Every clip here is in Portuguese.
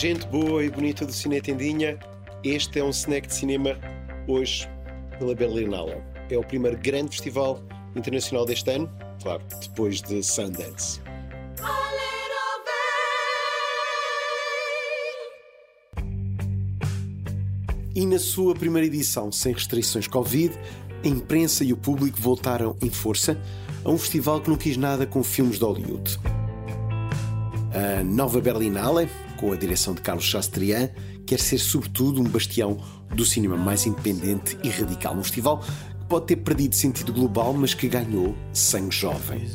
Gente boa e bonita do Cine Tendinha, este é um snack de cinema hoje pela Berlinale. É o primeiro grande festival internacional deste ano, claro, depois de Sundance. E na sua primeira edição, sem restrições Covid, a imprensa e o público voltaram em força a um festival que não quis nada com filmes de Hollywood. A Nova Berlinale, com a direção de Carlos Chastrian, quer ser sobretudo um bastião do cinema mais independente e radical. Um festival que pode ter perdido sentido global, mas que ganhou sangue jovem.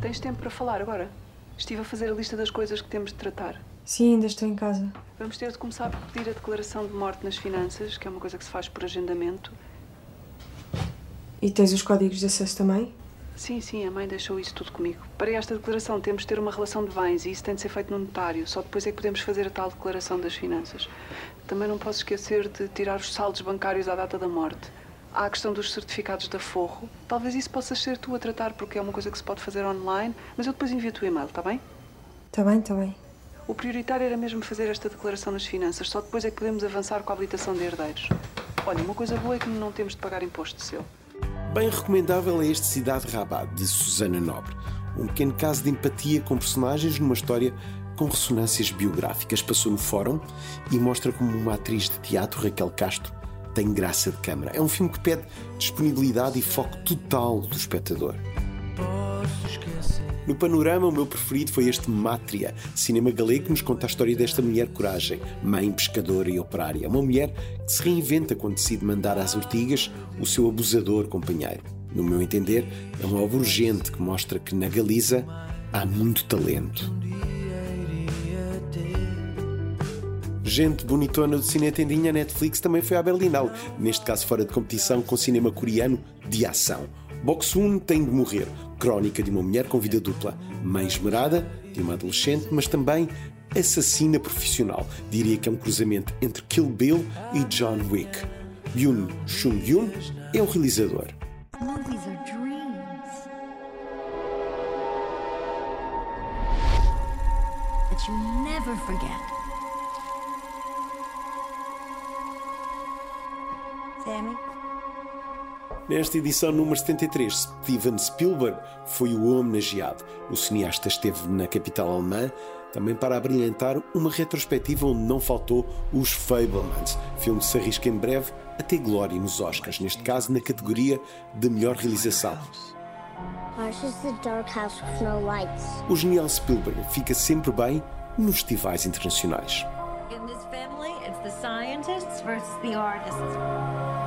Tens tempo para falar agora? Estive a fazer a lista das coisas que temos de tratar. Sim, ainda estou em casa. Vamos ter de começar por pedir a declaração de morte nas finanças, que é uma coisa que se faz por agendamento. E tens os códigos de acesso também? Sim, sim, a mãe deixou isso tudo comigo. Para esta declaração temos de ter uma relação de bens e isso tem de ser feito no notário. Só depois é que podemos fazer a tal declaração das finanças. Também não posso esquecer de tirar os saldos bancários à data da morte. Há a questão dos certificados de aforro. Talvez isso possas ser tu a tratar, porque é uma coisa que se pode fazer online, mas eu depois envio-te o e-mail, está bem? Está bem, está bem. O prioritário era mesmo fazer esta declaração das finanças, só depois é que podemos avançar com a habilitação de herdeiros. Olha, uma coisa boa é que não temos de pagar imposto selo. Bem recomendável é este Cidade Rabat, de Susana Nobre. Um pequeno caso de empatia com personagens numa história com ressonâncias biográficas. Passou no fórum e mostra como uma atriz de teatro, Raquel Castro, tem graça de câmara. É um filme que pede disponibilidade e foco total do espectador. No panorama, o meu preferido foi este Mátria, cinema galego que nos conta a história desta mulher coragem, mãe, pescadora e operária. Uma mulher que se reinventa quando decide mandar às ortigas o seu abusador companheiro. No meu entender, é uma obra urgente que mostra que na Galiza há muito talento. Gente bonitona do Cine Tendinha, Netflix também foi à Berlinale, neste caso fora de competição com cinema coreano de ação. Boksun tem de morrer, crónica de uma mulher com vida dupla, mãe esmerada de uma adolescente, mas também assassina profissional. Diria que é um cruzamento entre Kill Bill e John Wick. Yoon Sung-yoon é o realizador. Sammy? Nesta edição número 73, Steven Spielberg foi o homenageado. O cineasta esteve na capital alemã também para abrilhantar uma retrospectiva onde não faltou os Fablemans, filme que se arrisca em breve a ter glória nos Oscars, neste caso na categoria de melhor realização. Ours is the dark house with no lights. O genial Spielberg fica sempre bem nos festivais internacionais. In this family, it's the scientists versus the artists.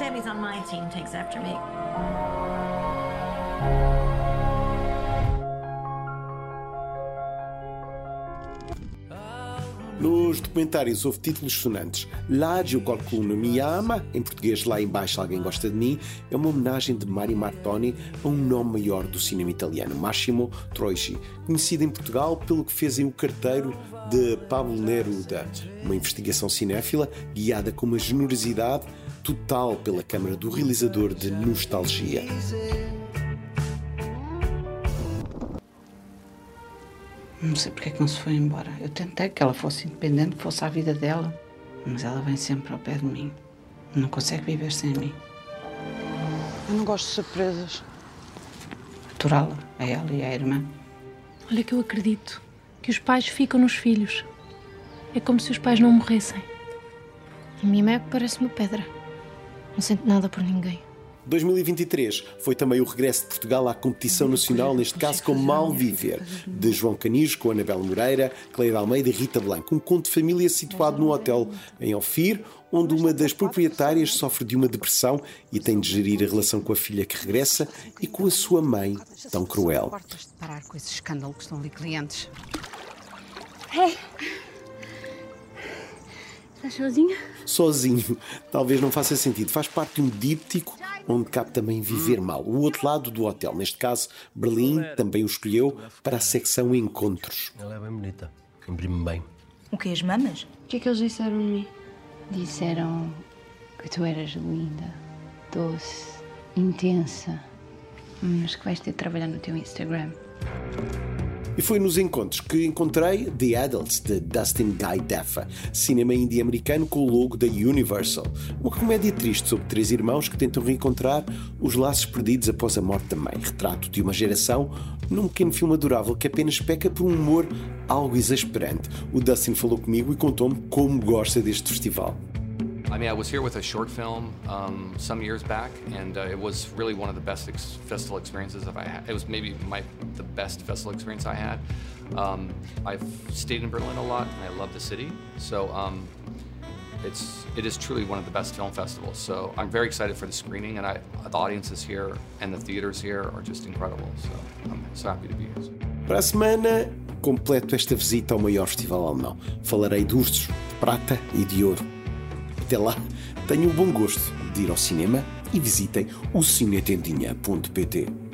Sammy's on my team, takes after me. Nos documentários houve títulos sonantes. Lá eu calculo me ama, em português Lá Embaixo Alguém Gosta de Mim, é uma homenagem de Mari Martoni a um nome maior do cinema italiano, Massimo Troisi, conhecido em Portugal pelo que fez em O Carteiro de Pablo Neruda, uma investigação cinéfila guiada com uma generosidade total pela câmara do realizador de Nostalgia. Não sei porque é que não se foi embora. Eu tentei que ela fosse independente, que fosse a vida dela, mas ela vem sempre ao pé de mim. Não consegue viver sem mim. Eu não gosto de surpresas. Aturá-la, a ela e a irmã. Olha que eu acredito que os pais ficam nos filhos. É como se os pais não morressem. A minha mãe parece uma pedra. Não sente nada por ninguém. 2023 foi também o regresso de Portugal à competição nacional, neste caso com Mal Viver, de João Canis, com Anabela Moreira, Cleide Almeida e Rita Blanco. Um conto de família situado no hotel em Ofir, onde uma das proprietárias sofre de uma depressão e tem de gerir a relação com a filha que regressa e com a sua mãe, tão cruel. Parar com esse escândalo que estão ali clientes. Hey! Estás sozinha? Sozinho, talvez não faça sentido. Faz parte de um díptico onde cabe também viver mal. O outro lado do hotel, neste caso, Berlim, também o escolheu para a secção Encontros. Ela é bem bonita. Imprime bem. O que, as mamas? O que é que eles disseram de mim? Disseram que tu eras linda, doce, intensa, mas que vais ter de trabalhar no teu Instagram. E foi nos encontros que encontrei The Adults, de Dustin Guy Deffa, cinema indie americano com o logo da Universal. Uma comédia triste sobre três irmãos que tentam reencontrar os laços perdidos após a morte da mãe. Retrato de uma geração num pequeno filme adorável que apenas peca por um humor algo exasperante. O Dustin falou comigo e contou-me como gosta deste festival. I mean, I was here with a short film um, some years back, and uh, it was really one of the best ex festival experiences I've had. It was maybe my the best festival experience I had. Um, I've stayed in Berlin a lot, and I love the city. So um, it's it is truly one of the best film festivals. So I'm very excited for the screening, and I, the audiences here and the theaters here are just incredible. So I'm so happy to be here. Para a semana, completo esta visita ao maior festival alemão. Falarei de ursos, de prata e de ouro. Até lá, tenham o bom gosto de ir ao cinema e visitem o cinetendinha.pt.